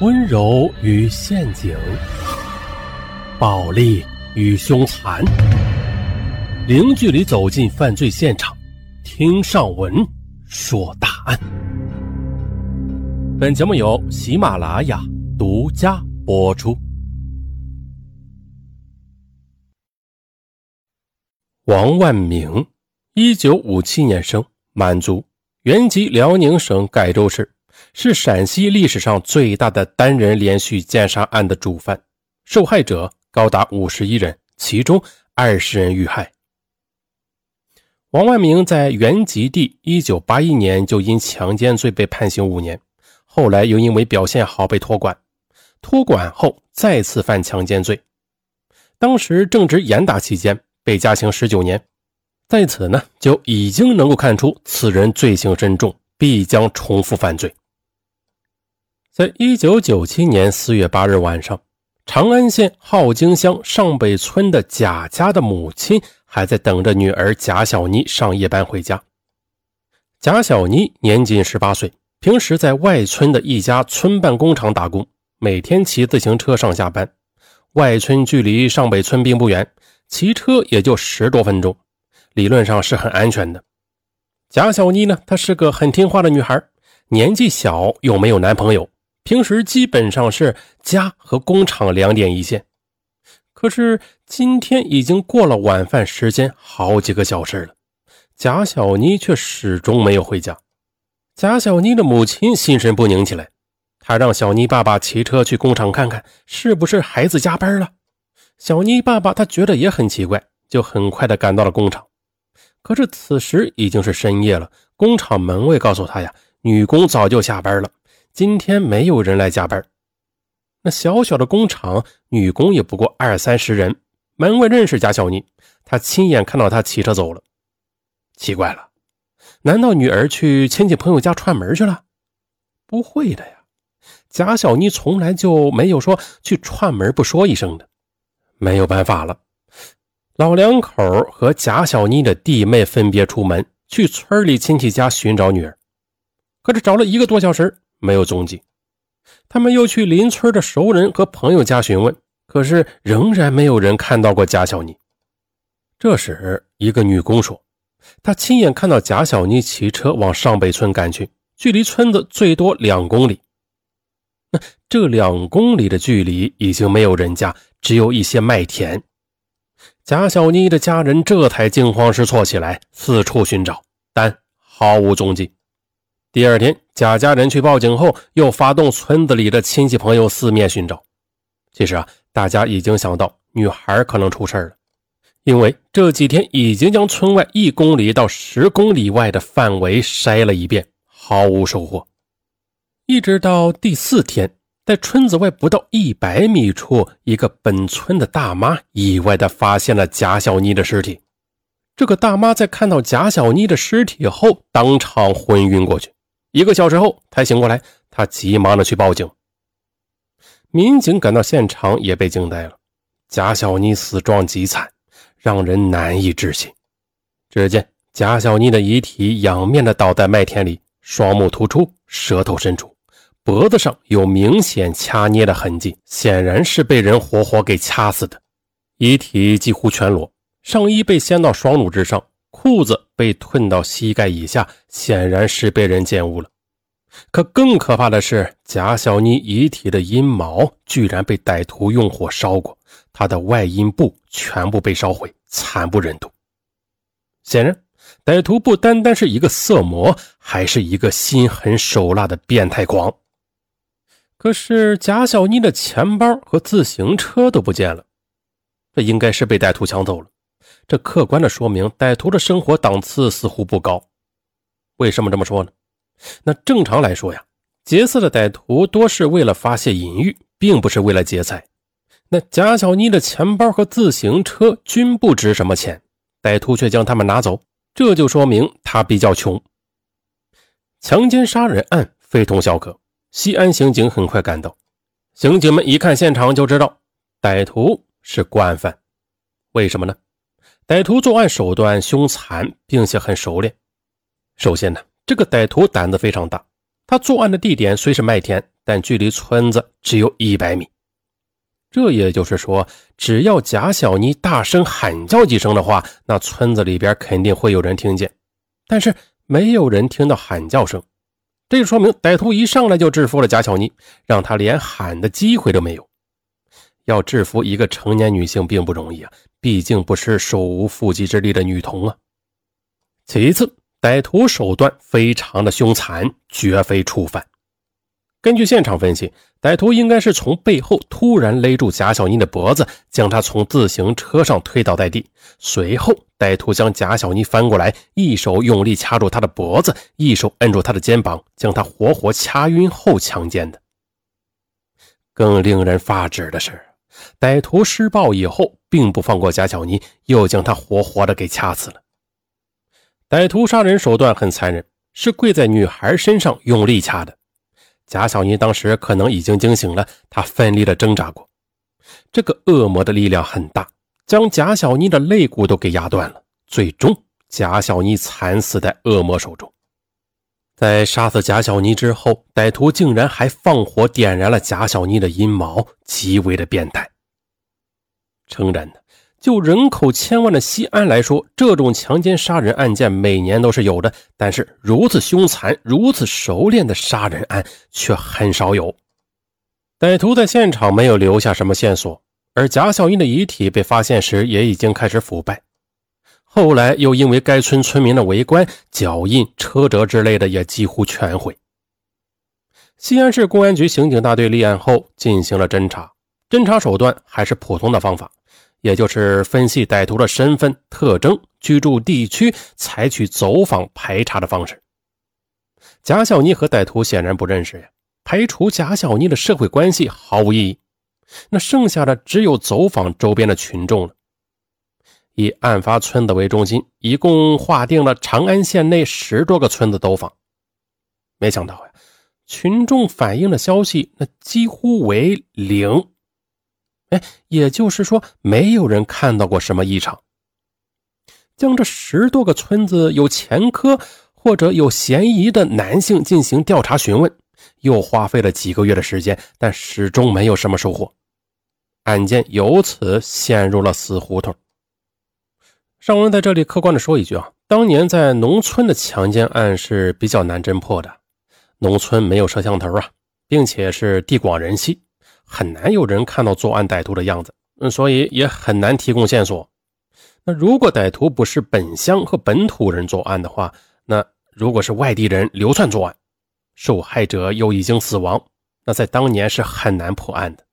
温柔与陷阱，暴力与凶残，零距离走进犯罪现场，听上文说大案。本节目由喜马拉雅独家播出。王万明，一九五七年生，满族，原籍辽宁省盖州市。是陕西历史上最大的单人连续奸杀案的主犯，受害者高达五十一人，其中二十人遇害。王万明在原籍地一九八一年就因强奸罪被判刑五年，后来又因为表现好被托管，托管后再次犯强奸罪，当时正值严打期间，被加刑十九年。在此呢，就已经能够看出此人罪行深重，必将重复犯罪。在一九九七年四月八日晚上，长安县镐京乡上北村的贾家的母亲还在等着女儿贾小妮上夜班回家。贾小妮年仅十八岁，平时在外村的一家村办工厂打工，每天骑自行车上下班。外村距离上北村并不远，骑车也就十多分钟，理论上是很安全的。贾小妮呢，她是个很听话的女孩，年纪小又没有男朋友。平时基本上是家和工厂两点一线，可是今天已经过了晚饭时间好几个小时了，贾小妮却始终没有回家。贾小妮的母亲心神不宁起来，她让小妮爸爸骑车去工厂看看，是不是孩子加班了。小妮爸爸他觉得也很奇怪，就很快的赶到了工厂。可是此时已经是深夜了，工厂门卫告诉他呀，女工早就下班了。今天没有人来加班，那小小的工厂女工也不过二三十人。门卫认识贾小妮，他亲眼看到她骑车走了。奇怪了，难道女儿去亲戚朋友家串门去了？不会的呀，贾小妮从来就没有说去串门不说一声的。没有办法了，老两口和贾小妮的弟妹分别出门去村里亲戚家寻找女儿，可是找了一个多小时。没有踪迹，他们又去邻村的熟人和朋友家询问，可是仍然没有人看到过贾小妮。这时，一个女工说：“她亲眼看到贾小妮骑车往上北村赶去，距离村子最多两公里。那这两公里的距离已经没有人家，只有一些麦田。贾小妮的家人这才惊慌失措起来，四处寻找，但毫无踪迹。”第二天，贾家人去报警后，又发动村子里的亲戚朋友四面寻找。其实啊，大家已经想到女孩可能出事了，因为这几天已经将村外一公里到十公里外的范围筛了一遍，毫无收获。一直到第四天，在村子外不到一百米处，一个本村的大妈意外地发现了贾小妮的尸体。这个大妈在看到贾小妮的尸体后，当场昏晕过去。一个小时后才醒过来，他急忙的去报警。民警赶到现场也被惊呆了，贾小妮死状极惨，让人难以置信。只见贾小妮的遗体仰面的倒在麦田里，双目突出，舌头伸出，脖子上有明显掐捏的痕迹，显然是被人活活给掐死的。遗体几乎全裸，上衣被掀到双乳之上。裤子被褪到膝盖以下，显然是被人奸污了。可更可怕的是，贾小妮遗体的阴毛居然被歹徒用火烧过，她的外阴部全部被烧毁，惨不忍睹。显然，歹徒不单单是一个色魔，还是一个心狠手辣的变态狂。可是，贾小妮的钱包和自行车都不见了，这应该是被歹徒抢走了。这客观的说明，歹徒的生活档次似乎不高。为什么这么说呢？那正常来说呀，劫色的歹徒多是为了发泄淫欲，并不是为了劫财。那贾小妮的钱包和自行车均不值什么钱，歹徒却将他们拿走，这就说明他比较穷。强奸杀人案非同小可，西安刑警很快赶到。刑警们一看现场就知道，歹徒是惯犯。为什么呢？歹徒作案手段凶残，并且很熟练。首先呢，这个歹徒胆子非常大。他作案的地点虽是麦田，但距离村子只有一百米。这也就是说，只要贾小妮大声喊叫几声的话，那村子里边肯定会有人听见。但是没有人听到喊叫声，这就说明歹徒一上来就制服了贾小妮，让她连喊的机会都没有。要制服一个成年女性并不容易啊，毕竟不是手无缚鸡之力的女童啊。其次，歹徒手段非常的凶残，绝非初犯。根据现场分析，歹徒应该是从背后突然勒住贾小妮的脖子，将她从自行车上推倒在地。随后，歹徒将贾小妮翻过来，一手用力掐住她的脖子，一手摁住她的肩膀，将她活活掐晕后强奸的。更令人发指的是，歹徒施暴以后，并不放过贾小妮，又将她活活的给掐死了。歹徒杀人手段很残忍，是跪在女孩身上用力掐的。贾小妮当时可能已经惊醒了，她奋力的挣扎过。这个恶魔的力量很大，将贾小妮的肋骨都给压断了。最终，贾小妮惨死在恶魔手中。在杀死贾小妮之后，歹徒竟然还放火点燃了贾小妮的阴毛，极为的变态。诚然的。就人口千万的西安来说，这种强奸杀人案件每年都是有的，但是如此凶残、如此熟练的杀人案却很少有。歹徒在现场没有留下什么线索，而贾小英的遗体被发现时也已经开始腐败，后来又因为该村村民的围观，脚印、车辙之类的也几乎全毁。西安市公安局刑警大队立案后进行了侦查，侦查手段还是普通的方法。也就是分析歹徒的身份特征、居住地区，采取走访排查的方式。贾小妮和歹徒显然不认识呀，排除贾小妮的社会关系毫无意义。那剩下的只有走访周边的群众了。以案发村子为中心，一共划定了长安县内十多个村子走访。没想到呀，群众反映的消息那几乎为零。哎，也就是说，没有人看到过什么异常。将这十多个村子有前科或者有嫌疑的男性进行调查询问，又花费了几个月的时间，但始终没有什么收获。案件由此陷入了死胡同。尚文在这里客观的说一句啊，当年在农村的强奸案是比较难侦破的，农村没有摄像头啊，并且是地广人稀。很难有人看到作案歹徒的样子，嗯，所以也很难提供线索。那如果歹徒不是本乡和本土人作案的话，那如果是外地人流窜作案，受害者又已经死亡，那在当年是很难破案的。